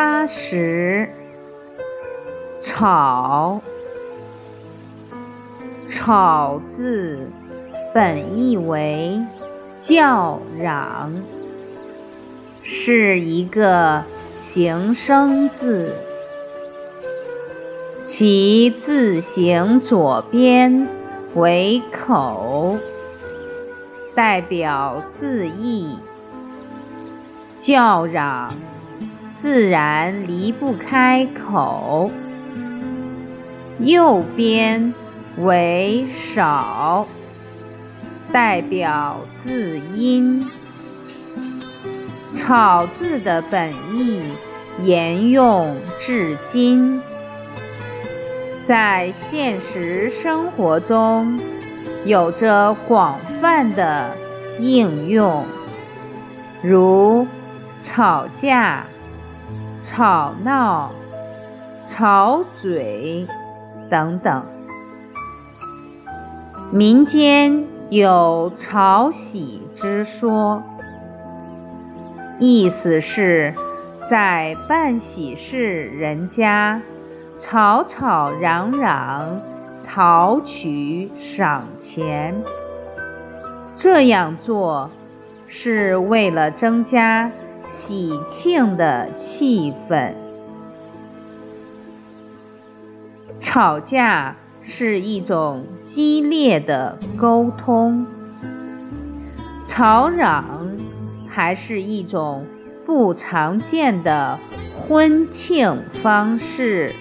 八十，吵，吵字本意为叫嚷，是一个形声字，其字形左边为口，代表字义，叫嚷。自然离不开口，右边为少，代表字音。草字的本意沿用至今，在现实生活中有着广泛的应用，如吵架。吵闹、吵嘴等等，民间有吵喜之说，意思是，在办喜事人家吵吵嚷嚷，讨取赏钱。这样做是为了增加。喜庆的气氛，吵架是一种激烈的沟通，吵嚷还是一种不常见的婚庆方式。